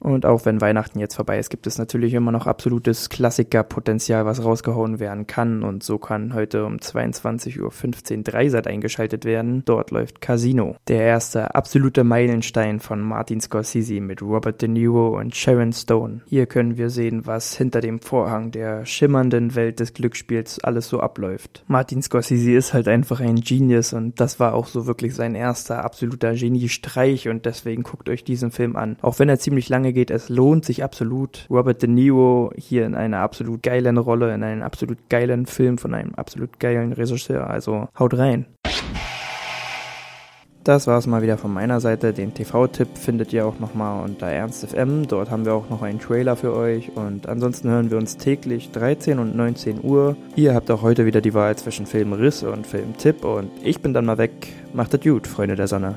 Und auch wenn Weihnachten jetzt vorbei ist, gibt es natürlich immer noch absolutes Klassikerpotenzial, was rausgehauen werden kann. Und so kann heute um 22.15 Uhr Dreisat eingeschaltet werden. Dort läuft Casino. Der erste absolute Meilenstein von Martin Scorsese mit Robert De Niro und Sharon Stone. Hier können wir sehen, was hinter dem Vorhang der schimmernden Welt des Glücksspiels alles so abläuft. Martin Scorsese ist halt einfach ein Genius und das war auch so wirklich sein erster absoluter Geniestreich und deswegen guckt euch diesen Film an. Auch wenn er ziemlich lange geht, es lohnt sich absolut. Robert De Niro hier in einer absolut geilen Rolle, in einem absolut geilen Film von einem absolut geilen Regisseur. Also haut rein. Das war es mal wieder von meiner Seite. Den TV-Tipp findet ihr auch nochmal unter ErnstFM. Dort haben wir auch noch einen Trailer für euch. Und ansonsten hören wir uns täglich 13 und 19 Uhr. Ihr habt auch heute wieder die Wahl zwischen Filmriss und Filmtipp. Und ich bin dann mal weg. Macht das gut, Freunde der Sonne.